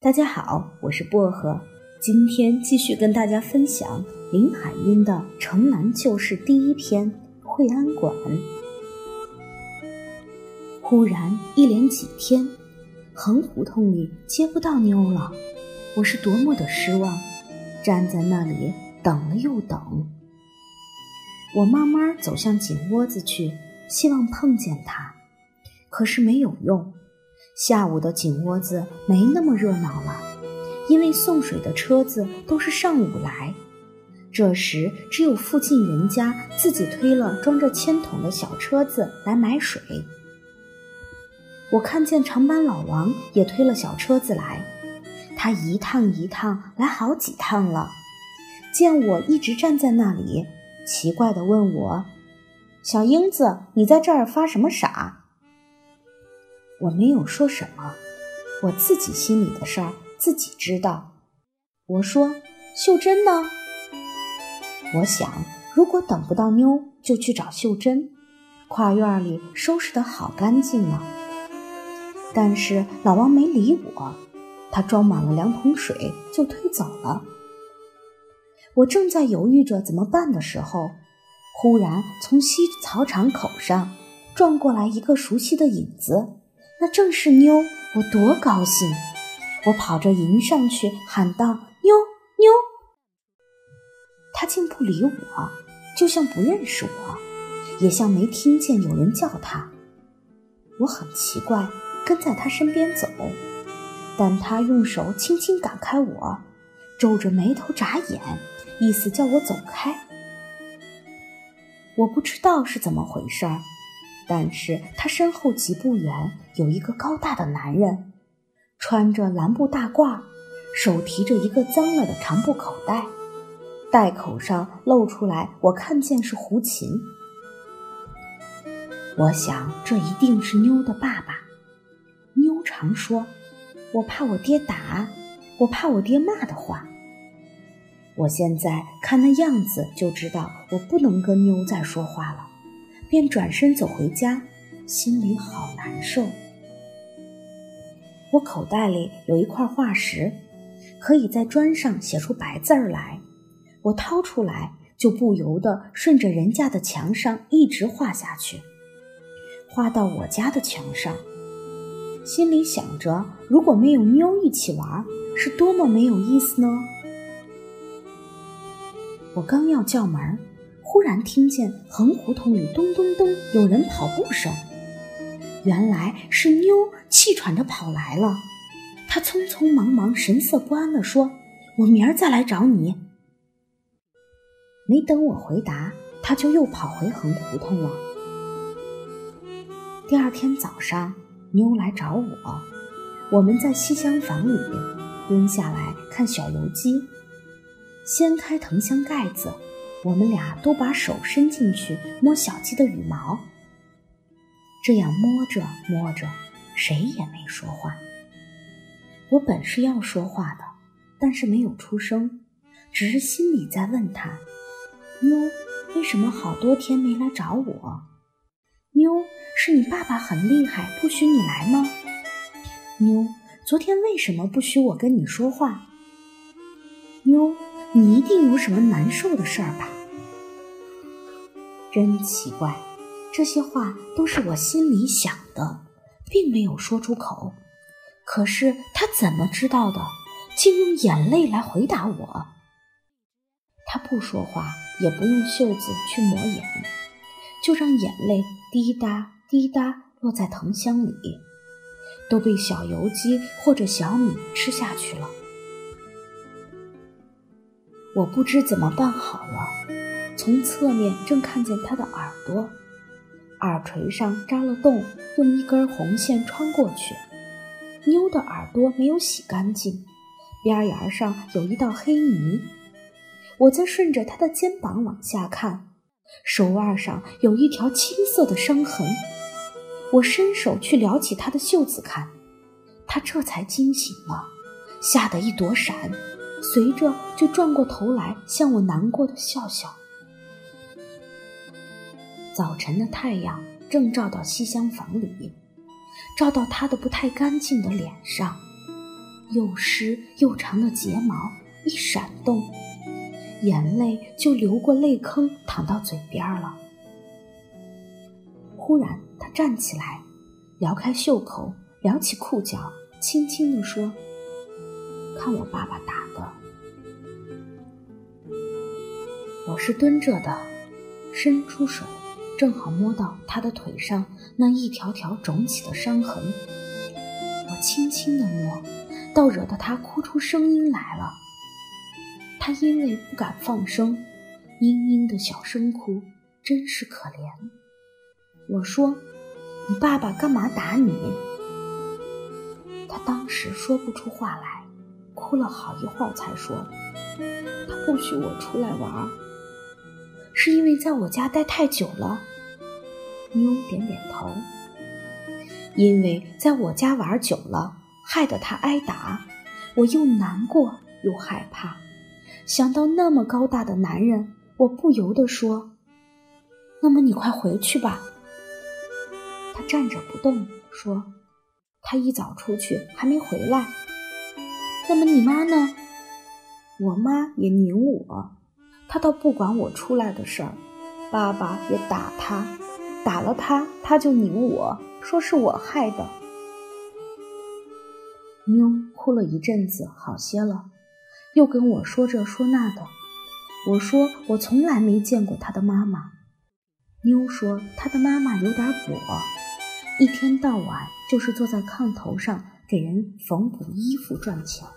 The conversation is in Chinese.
大家好，我是薄荷，今天继续跟大家分享林海音的《城南旧事》第一篇《惠安馆》。忽然一连几天，横胡同里接不到妞了，我是多么的失望，站在那里等了又等。我慢慢走向井窝子去，希望碰见她，可是没有用。下午的井窝子没那么热闹了，因为送水的车子都是上午来。这时只有附近人家自己推了装着铅桶的小车子来买水。我看见长班老王也推了小车子来，他一趟一趟来好几趟了。见我一直站在那里，奇怪地问我：“小英子，你在这儿发什么傻？”我没有说什么，我自己心里的事儿自己知道。我说：“秀珍呢？”我想，如果等不到妞，就去找秀珍。跨院里收拾得好干净啊！但是老王没理我，他装满了两桶水就推走了。我正在犹豫着怎么办的时候，忽然从西草场口上撞过来一个熟悉的影子。那正是妞，我多高兴！我跑着迎上去喊道：“妞妞！”她竟不理我，就像不认识我，也像没听见有人叫她。我很奇怪，跟在她身边走，但她用手轻轻赶开我，皱着眉头眨眼，意思叫我走开。我不知道是怎么回事儿。但是他身后几步远有一个高大的男人，穿着蓝布大褂，手提着一个脏了的长布口袋，袋口上露出来，我看见是胡琴。我想这一定是妞的爸爸。妞常说：“我怕我爹打，我怕我爹骂的话。”我现在看那样子就知道我不能跟妞再说话了。便转身走回家，心里好难受。我口袋里有一块化石，可以在砖上写出白字儿来。我掏出来，就不由得顺着人家的墙上一直画下去，画到我家的墙上。心里想着，如果没有妞一起玩，是多么没有意思呢？我刚要叫门。忽然听见横胡同里咚咚咚有人跑步声，原来是妞气喘着跑来了。她匆匆忙忙、神色不安地说：“我明儿再来找你。”没等我回答，她就又跑回横胡同了。第二天早上，妞来找我，我们在西厢房里蹲下来看小油鸡，掀开藤箱盖子。我们俩都把手伸进去摸小鸡的羽毛，这样摸着摸着，谁也没说话。我本是要说话的，但是没有出声，只是心里在问他：妞，为什么好多天没来找我？妞，是你爸爸很厉害，不许你来吗？妞，昨天为什么不许我跟你说话？妞。你一定有什么难受的事儿吧？真奇怪，这些话都是我心里想的，并没有说出口。可是他怎么知道的？竟用眼泪来回答我。他不说话，也不用袖子去抹眼，就让眼泪滴答滴答落在藤箱里，都被小油鸡或者小米吃下去了。我不知怎么办好了。从侧面正看见他的耳朵，耳垂上扎了洞，用一根红线穿过去。妞的耳朵没有洗干净，边沿上有一道黑泥。我再顺着他的肩膀往下看，手腕上有一条青色的伤痕。我伸手去撩起他的袖子看，他这才惊醒了，吓得一躲闪。随着就转过头来向我难过的笑笑。早晨的太阳正照到西厢房里，照到他的不太干净的脸上。又湿又长的睫毛一闪动，眼泪就流过泪坑，淌到嘴边了。忽然，他站起来，撩开袖口，撩起裤脚，轻轻地说：“看我爸爸打我是蹲着的，伸出手，正好摸到他的腿上那一条条肿起的伤痕。我轻轻地摸，倒惹得他哭出声音来了。他因为不敢放声，嘤嘤的小声哭，真是可怜。我说：“你爸爸干嘛打你？”他当时说不出话来，哭了好一会儿才说：“他不许我出来玩，是因为在我家待太久了。”妞点点头。因为在我家玩久了，害得他挨打，我又难过又害怕。想到那么高大的男人，我不由得说：“那么你快回去吧。”他站着不动，说：“他一早出去，还没回来。”那么你妈呢？我妈也拧我，他倒不管我出来的事儿。爸爸也打他，打了他，他就拧我。说是我害的，妞哭了一阵子，好些了，又跟我说这说那的。我说我从来没见过他的妈妈。妞说他的妈妈有点跛，一天到晚就是坐在炕头上给人缝补衣服赚钱。